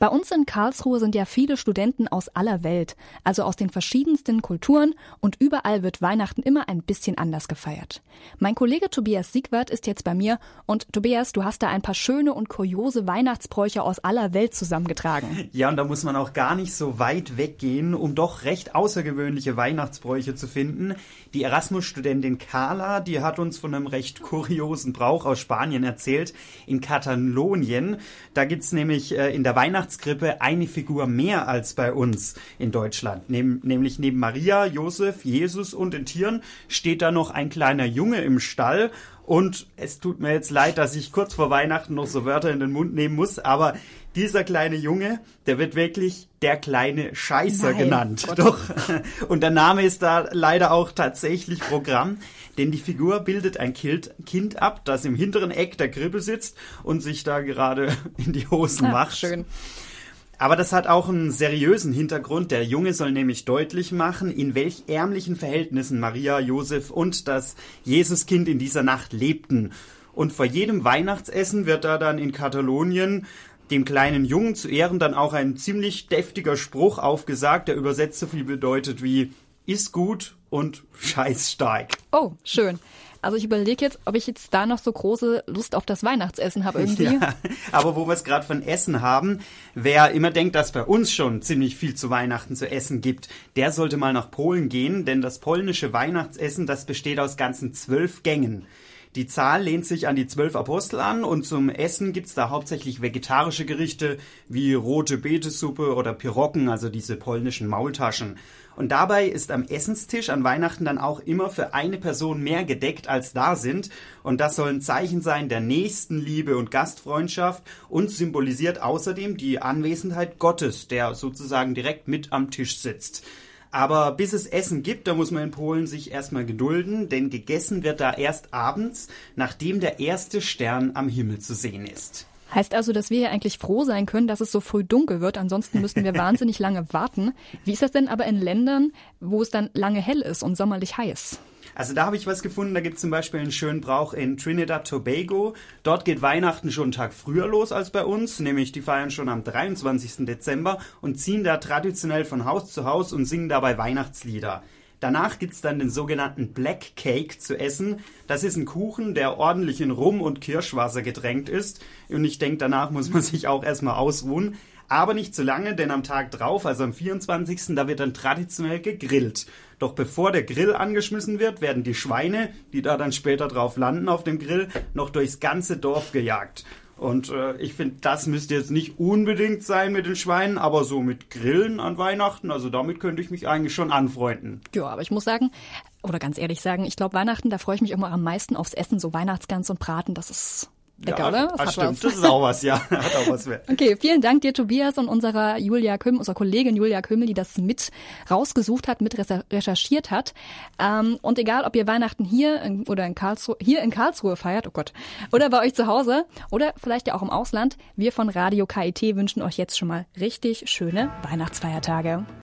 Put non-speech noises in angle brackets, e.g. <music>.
Bei uns in Karlsruhe sind ja viele Studenten aus aller Welt, also aus den verschiedensten Kulturen und überall wird Weihnachten immer ein bisschen anders gefeiert. Mein Kollege Tobias Siegwart ist jetzt bei mir und Tobias, du hast da ein paar schöne und kuriose Weihnachtsbräuche aus aller Welt zusammengetragen. Ja, und da muss man auch gar nicht so weit weggehen, um doch recht außergewöhnliche Weihnachtsbräuche zu finden. Die Erasmus-Studentin Carla, die hat uns von einem recht kuriosen Brauch aus Spanien erzählt, in Katalonien. Da gibt's nämlich äh, in der Weihnachts Weihnachtskrippe eine Figur mehr als bei uns in Deutschland. Neben, nämlich neben Maria, Josef, Jesus und den Tieren steht da noch ein kleiner Junge im Stall. Und es tut mir jetzt leid, dass ich kurz vor Weihnachten noch so Wörter in den Mund nehmen muss, aber dieser kleine Junge, der wird wirklich der kleine Scheißer Nein, genannt. Gott. Doch. <laughs> Und der Name ist da leider auch tatsächlich Programm, denn die Figur bildet ein Kind ab, das im hinteren Eck der Krippe sitzt und sich da gerade <laughs> in die Hosen Ach, macht. Schön. Aber das hat auch einen seriösen Hintergrund. Der Junge soll nämlich deutlich machen, in welch ärmlichen Verhältnissen Maria, Josef und das Jesuskind in dieser Nacht lebten. Und vor jedem Weihnachtsessen wird da dann in Katalonien dem kleinen Jungen zu Ehren dann auch ein ziemlich deftiger Spruch aufgesagt, der übersetzt so viel bedeutet wie ist gut und scheiß stark. Oh, schön. Also ich überlege jetzt, ob ich jetzt da noch so große Lust auf das Weihnachtsessen habe irgendwie. <laughs> Ja, aber wo wir es gerade von Essen haben, wer immer denkt, dass bei uns schon ziemlich viel zu Weihnachten zu essen gibt, der sollte mal nach Polen gehen, denn das polnische Weihnachtsessen, das besteht aus ganzen zwölf Gängen. Die Zahl lehnt sich an die zwölf Apostel an und zum Essen gibt's da hauptsächlich vegetarische Gerichte wie rote Betesuppe oder Pirocken, also diese polnischen Maultaschen. Und dabei ist am Essenstisch an Weihnachten dann auch immer für eine Person mehr gedeckt, als da sind. Und das soll ein Zeichen sein der Nächstenliebe und Gastfreundschaft und symbolisiert außerdem die Anwesenheit Gottes, der sozusagen direkt mit am Tisch sitzt. Aber bis es Essen gibt, da muss man in Polen sich erstmal gedulden, denn gegessen wird da erst abends, nachdem der erste Stern am Himmel zu sehen ist. Heißt also, dass wir hier eigentlich froh sein können, dass es so früh dunkel wird. Ansonsten müssten wir <laughs> wahnsinnig lange warten. Wie ist das denn aber in Ländern, wo es dann lange hell ist und sommerlich heiß? Also da habe ich was gefunden, da gibt es zum Beispiel einen schönen Brauch in Trinidad Tobago. Dort geht Weihnachten schon einen Tag früher los als bei uns, nämlich die feiern schon am 23. Dezember und ziehen da traditionell von Haus zu Haus und singen dabei Weihnachtslieder. Danach gibt's dann den sogenannten Black Cake zu essen. Das ist ein Kuchen, der ordentlich in Rum und Kirschwasser getränkt ist. Und ich denke, danach muss man <laughs> sich auch erstmal ausruhen. Aber nicht zu lange, denn am Tag drauf, also am 24., da wird dann traditionell gegrillt. Doch bevor der Grill angeschmissen wird, werden die Schweine, die da dann später drauf landen auf dem Grill, noch durchs ganze Dorf gejagt. Und äh, ich finde, das müsste jetzt nicht unbedingt sein mit den Schweinen, aber so mit Grillen an Weihnachten, also damit könnte ich mich eigentlich schon anfreunden. Ja, aber ich muss sagen, oder ganz ehrlich sagen, ich glaube Weihnachten, da freue ich mich immer am meisten aufs Essen, so Weihnachtsgans und Braten, das ist Lecker, ja, oder? Das, das stimmt, das ist auch was, ja. <laughs> Hat auch was mehr. Okay, vielen Dank dir, Tobias, und unserer Julia Kümmel, unserer Kollegin Julia Kümmel, die das mit rausgesucht hat, mit recherchiert hat. Ähm, und egal, ob ihr Weihnachten hier in, oder in Karlsruhe, hier in Karlsruhe feiert, oh Gott, oder bei euch zu Hause oder vielleicht ja auch im Ausland, wir von Radio KIT wünschen euch jetzt schon mal richtig schöne Weihnachtsfeiertage.